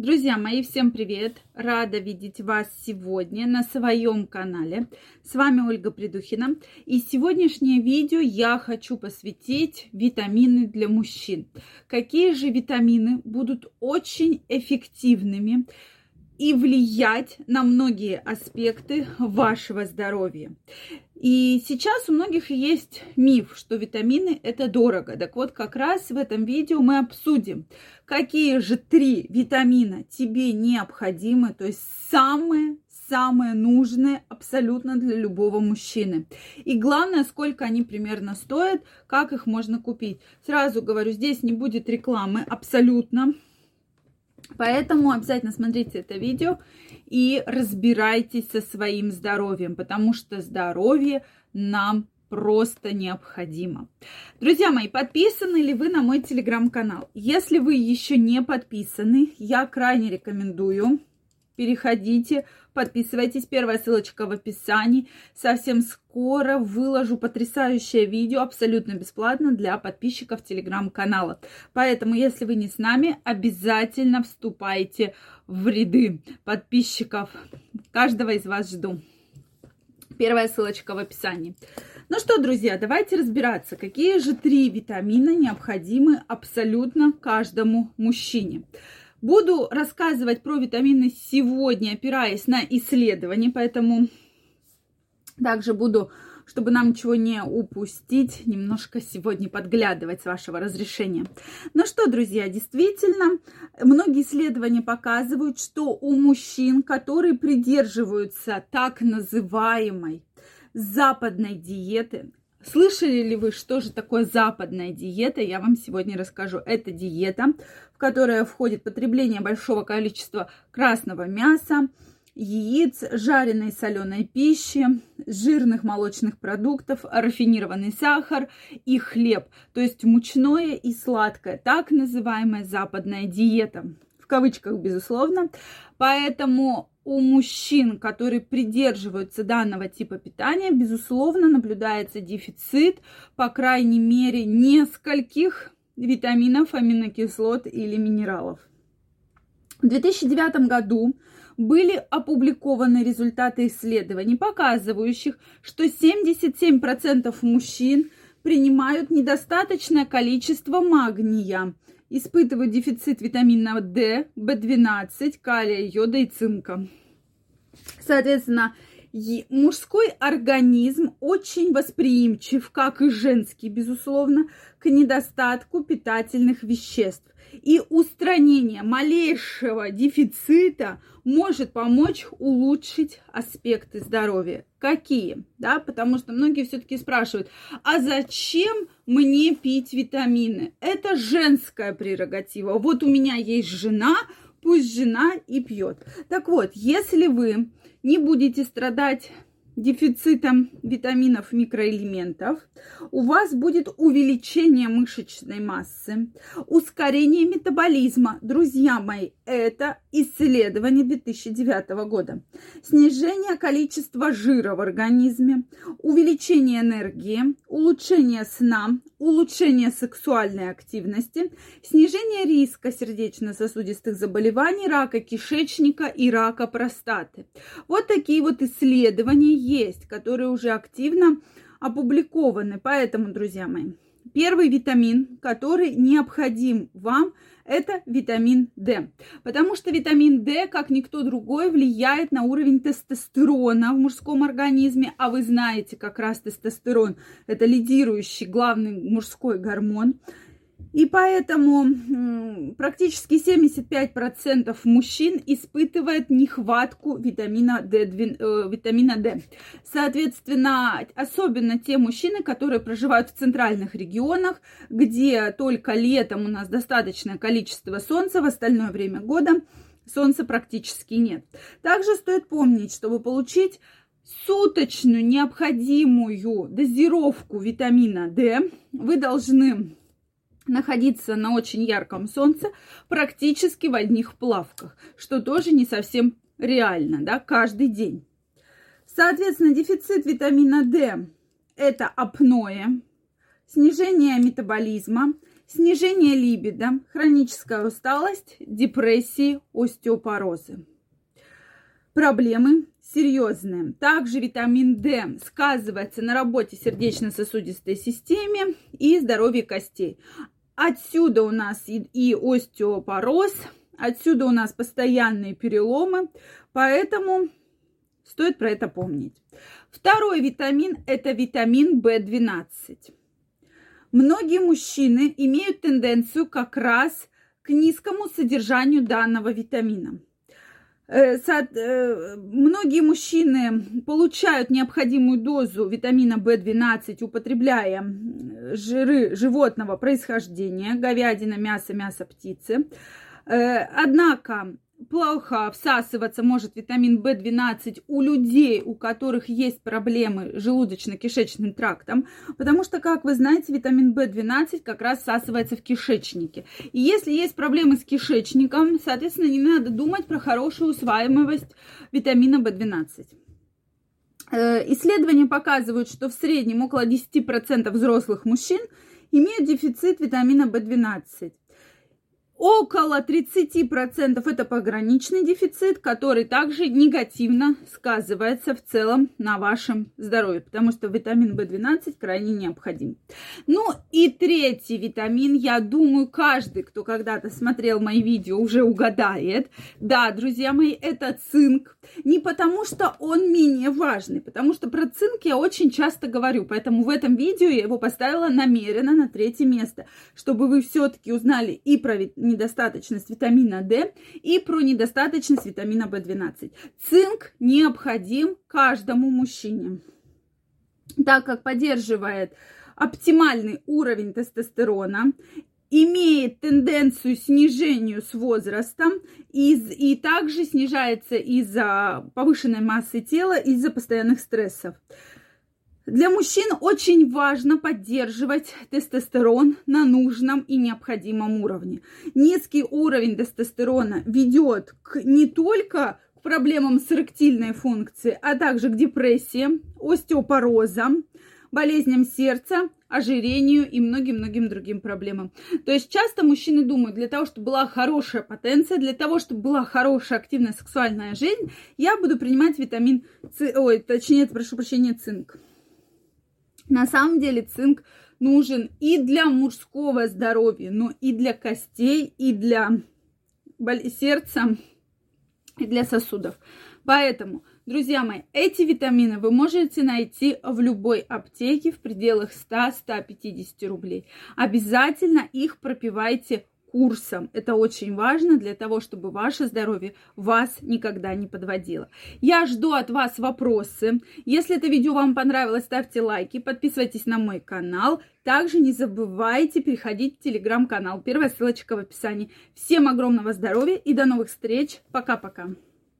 Друзья мои, всем привет! Рада видеть вас сегодня на своем канале. С вами Ольга Придухина. И сегодняшнее видео я хочу посвятить витамины для мужчин. Какие же витамины будут очень эффективными и влиять на многие аспекты вашего здоровья. И сейчас у многих есть миф, что витамины это дорого. Так вот, как раз в этом видео мы обсудим, какие же три витамина тебе необходимы, то есть самые самые нужные абсолютно для любого мужчины. И главное, сколько они примерно стоят, как их можно купить. Сразу говорю, здесь не будет рекламы абсолютно. Поэтому обязательно смотрите это видео и разбирайтесь со своим здоровьем, потому что здоровье нам просто необходимо. Друзья мои, подписаны ли вы на мой телеграм-канал? Если вы еще не подписаны, я крайне рекомендую переходите, подписывайтесь. Первая ссылочка в описании. Совсем скоро выложу потрясающее видео абсолютно бесплатно для подписчиков телеграм-канала. Поэтому, если вы не с нами, обязательно вступайте в ряды подписчиков. Каждого из вас жду. Первая ссылочка в описании. Ну что, друзья, давайте разбираться, какие же три витамина необходимы абсолютно каждому мужчине. Буду рассказывать про витамины сегодня, опираясь на исследования, поэтому также буду, чтобы нам ничего не упустить, немножко сегодня подглядывать с вашего разрешения. Ну что, друзья, действительно, многие исследования показывают, что у мужчин, которые придерживаются так называемой западной диеты, Слышали ли вы, что же такое западная диета? Я вам сегодня расскажу. Это диета, в которой входит потребление большого количества красного мяса, яиц, жареной соленой пищи, жирных молочных продуктов, рафинированный сахар и хлеб, то есть мучное и сладкое, так называемая западная диета. В кавычках, безусловно. Поэтому у мужчин, которые придерживаются данного типа питания, безусловно, наблюдается дефицит, по крайней мере, нескольких витаминов, аминокислот или минералов. В 2009 году были опубликованы результаты исследований, показывающих, что 77% мужчин принимают недостаточное количество магния испытывают дефицит витамина D, B12, калия, йода и цинка. Соответственно, мужской организм очень восприимчив, как и женский, безусловно, к недостатку питательных веществ. И устранение малейшего дефицита может помочь улучшить аспекты здоровья. Какие? Да, потому что многие все-таки спрашивают, а зачем мне пить витамины? Это женская прерогатива. Вот у меня есть жена, пусть жена и пьет. Так вот, если вы не будете страдать дефицитом витаминов, микроэлементов, у вас будет увеличение мышечной массы, ускорение метаболизма. Друзья мои, это исследование 2009 года. Снижение количества жира в организме, увеличение энергии, улучшение сна, улучшение сексуальной активности, снижение риска сердечно-сосудистых заболеваний, рака кишечника и рака простаты. Вот такие вот исследования есть, которые уже активно опубликованы. Поэтому, друзья мои, первый витамин, который необходим вам, это витамин D. Потому что витамин D, как никто другой, влияет на уровень тестостерона в мужском организме. А вы знаете, как раз тестостерон – это лидирующий главный мужской гормон. И поэтому практически 75% мужчин испытывает нехватку витамина D, э, витамина D. Соответственно, особенно те мужчины, которые проживают в центральных регионах, где только летом у нас достаточное количество солнца, в остальное время года солнца практически нет. Также стоит помнить, чтобы получить суточную необходимую дозировку витамина D, вы должны находиться на очень ярком солнце практически в одних плавках, что тоже не совсем реально, да, каждый день. Соответственно, дефицит витамина D – это апноэ, снижение метаболизма, снижение либидо, хроническая усталость, депрессии, остеопорозы. Проблемы серьезные. Также витамин D сказывается на работе сердечно-сосудистой системе и здоровье костей. Отсюда у нас и остеопороз, отсюда у нас постоянные переломы, поэтому стоит про это помнить. Второй витамин – это витамин В12. Многие мужчины имеют тенденцию как раз к низкому содержанию данного витамина. Э, э, многие мужчины получают необходимую дозу витамина В12, употребляя жиры животного происхождения, говядина, мясо, мясо птицы. Э, однако плохо всасываться может витамин В12 у людей, у которых есть проблемы с желудочно-кишечным трактом, потому что, как вы знаете, витамин В12 как раз всасывается в кишечнике. И если есть проблемы с кишечником, соответственно, не надо думать про хорошую усваиваемость витамина В12. Э, исследования показывают, что в среднем около 10% взрослых мужчин имеют дефицит витамина В12. Около 30% это пограничный дефицит, который также негативно сказывается в целом на вашем здоровье, потому что витамин В12 крайне необходим. Ну и третий витамин, я думаю, каждый, кто когда-то смотрел мои видео, уже угадает. Да, друзья мои, это цинк. Не потому что он менее важный, потому что про цинк я очень часто говорю, поэтому в этом видео я его поставила намеренно на третье место, чтобы вы все-таки узнали и про недостаточность витамина D и про недостаточность витамина В12. Цинк необходим каждому мужчине, так как поддерживает оптимальный уровень тестостерона, имеет тенденцию снижению с возрастом и, и также снижается из-за повышенной массы тела, из-за постоянных стрессов. Для мужчин очень важно поддерживать тестостерон на нужном и необходимом уровне. Низкий уровень тестостерона ведет к, не только к проблемам с эректильной функцией, а также к депрессии, остеопорозам, болезням сердца, ожирению и многим-многим другим проблемам. То есть часто мужчины думают, для того, чтобы была хорошая потенция, для того, чтобы была хорошая активная сексуальная жизнь, я буду принимать витамин С, ой, точнее, прошу прощения, цинк. На самом деле цинк нужен и для мужского здоровья, но и для костей, и для сердца, и для сосудов. Поэтому, друзья мои, эти витамины вы можете найти в любой аптеке в пределах 100-150 рублей. Обязательно их пропивайте курсом. Это очень важно для того, чтобы ваше здоровье вас никогда не подводило. Я жду от вас вопросы. Если это видео вам понравилось, ставьте лайки, подписывайтесь на мой канал. Также не забывайте переходить в телеграм-канал. Первая ссылочка в описании. Всем огромного здоровья и до новых встреч. Пока-пока.